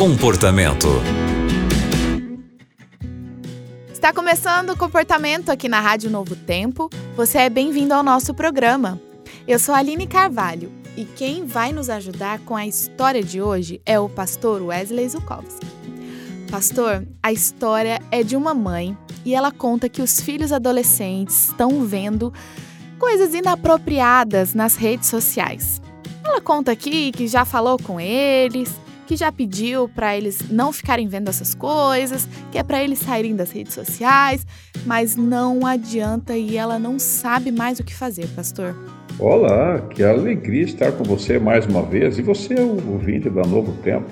Comportamento. Está começando o comportamento aqui na Rádio Novo Tempo. Você é bem-vindo ao nosso programa. Eu sou Aline Carvalho e quem vai nos ajudar com a história de hoje é o pastor Wesley Zukowski. Pastor, a história é de uma mãe e ela conta que os filhos adolescentes estão vendo coisas inapropriadas nas redes sociais. Ela conta aqui que já falou com eles, que já pediu para eles não ficarem vendo essas coisas, que é para eles saírem das redes sociais, mas não adianta e ela não sabe mais o que fazer, pastor. Olá, que alegria estar com você mais uma vez. E você é o ouvinte da Novo Tempo.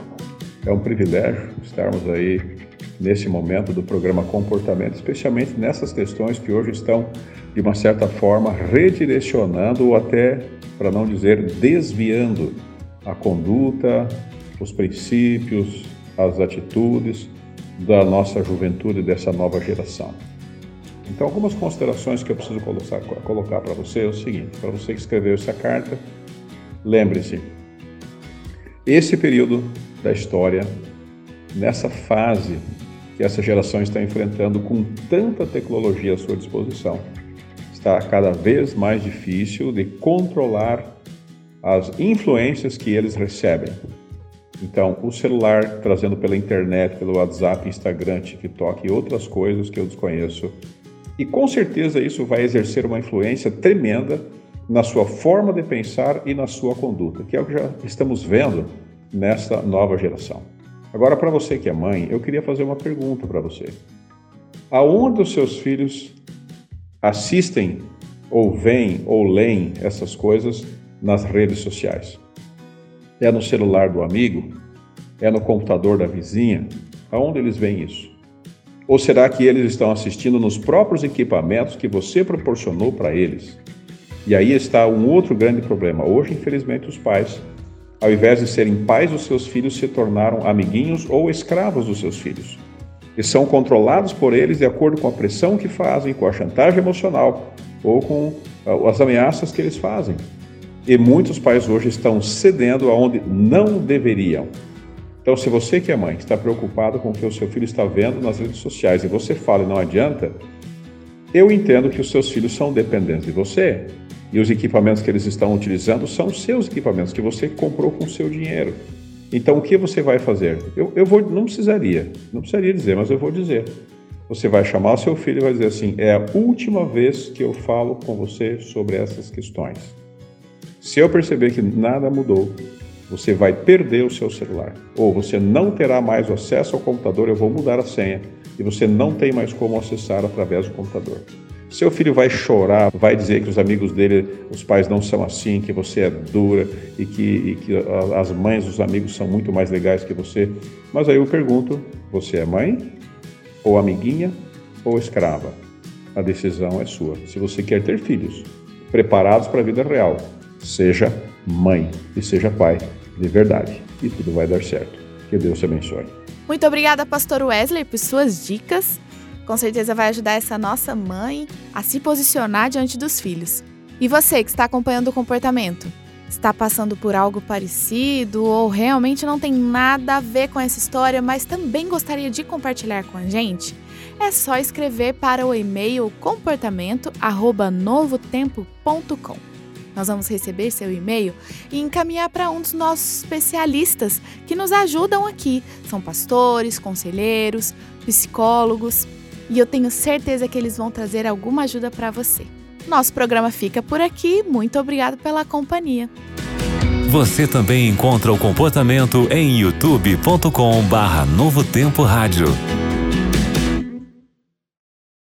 É um privilégio estarmos aí nesse momento do programa Comportamento, especialmente nessas questões que hoje estão, de uma certa forma, redirecionando ou até, para não dizer, desviando a conduta, os princípios, as atitudes da nossa juventude, dessa nova geração. Então, algumas considerações que eu preciso colocar, para você é o seguinte: para você que escreveu essa carta, lembre-se, esse período da história, nessa fase que essa geração está enfrentando com tanta tecnologia à sua disposição, está cada vez mais difícil de controlar as influências que eles recebem. Então, o celular trazendo pela internet, pelo WhatsApp, Instagram, TikTok e outras coisas que eu desconheço. E com certeza isso vai exercer uma influência tremenda na sua forma de pensar e na sua conduta, que é o que já estamos vendo nessa nova geração. Agora, para você que é mãe, eu queria fazer uma pergunta para você. Aonde os seus filhos assistem ou veem ou leem essas coisas nas redes sociais? É no celular do amigo? É no computador da vizinha? Aonde eles veem isso? Ou será que eles estão assistindo nos próprios equipamentos que você proporcionou para eles? E aí está um outro grande problema. Hoje, infelizmente, os pais, ao invés de serem pais dos seus filhos, se tornaram amiguinhos ou escravos dos seus filhos. E são controlados por eles de acordo com a pressão que fazem, com a chantagem emocional ou com ah, as ameaças que eles fazem. E muitos pais hoje estão cedendo aonde não deveriam. Então, se você que é mãe está preocupado com o que o seu filho está vendo nas redes sociais e você fala e não adianta, eu entendo que os seus filhos são dependentes de você e os equipamentos que eles estão utilizando são seus equipamentos que você comprou com seu dinheiro. Então, o que você vai fazer? Eu, eu vou, não precisaria, não precisaria dizer, mas eu vou dizer. Você vai chamar seu filho e vai dizer assim: é a última vez que eu falo com você sobre essas questões. Se eu perceber que nada mudou, você vai perder o seu celular. Ou você não terá mais acesso ao computador, eu vou mudar a senha e você não tem mais como acessar através do computador. Seu filho vai chorar, vai dizer que os amigos dele, os pais não são assim, que você é dura e que, e que as mães, os amigos são muito mais legais que você. Mas aí eu pergunto: você é mãe, ou amiguinha, ou escrava? A decisão é sua. Se você quer ter filhos preparados para a vida real, Seja mãe e seja pai de verdade. E tudo vai dar certo. Que Deus te abençoe. Muito obrigada, Pastor Wesley, por suas dicas. Com certeza vai ajudar essa nossa mãe a se posicionar diante dos filhos. E você que está acompanhando o comportamento, está passando por algo parecido ou realmente não tem nada a ver com essa história, mas também gostaria de compartilhar com a gente? É só escrever para o e-mail comportamento@novotempo.com. Nós vamos receber seu e-mail e encaminhar para um dos nossos especialistas que nos ajudam aqui. São pastores, conselheiros, psicólogos e eu tenho certeza que eles vão trazer alguma ajuda para você. Nosso programa fica por aqui. Muito obrigado pela companhia. Você também encontra o comportamento em youtube.com/barra Novo.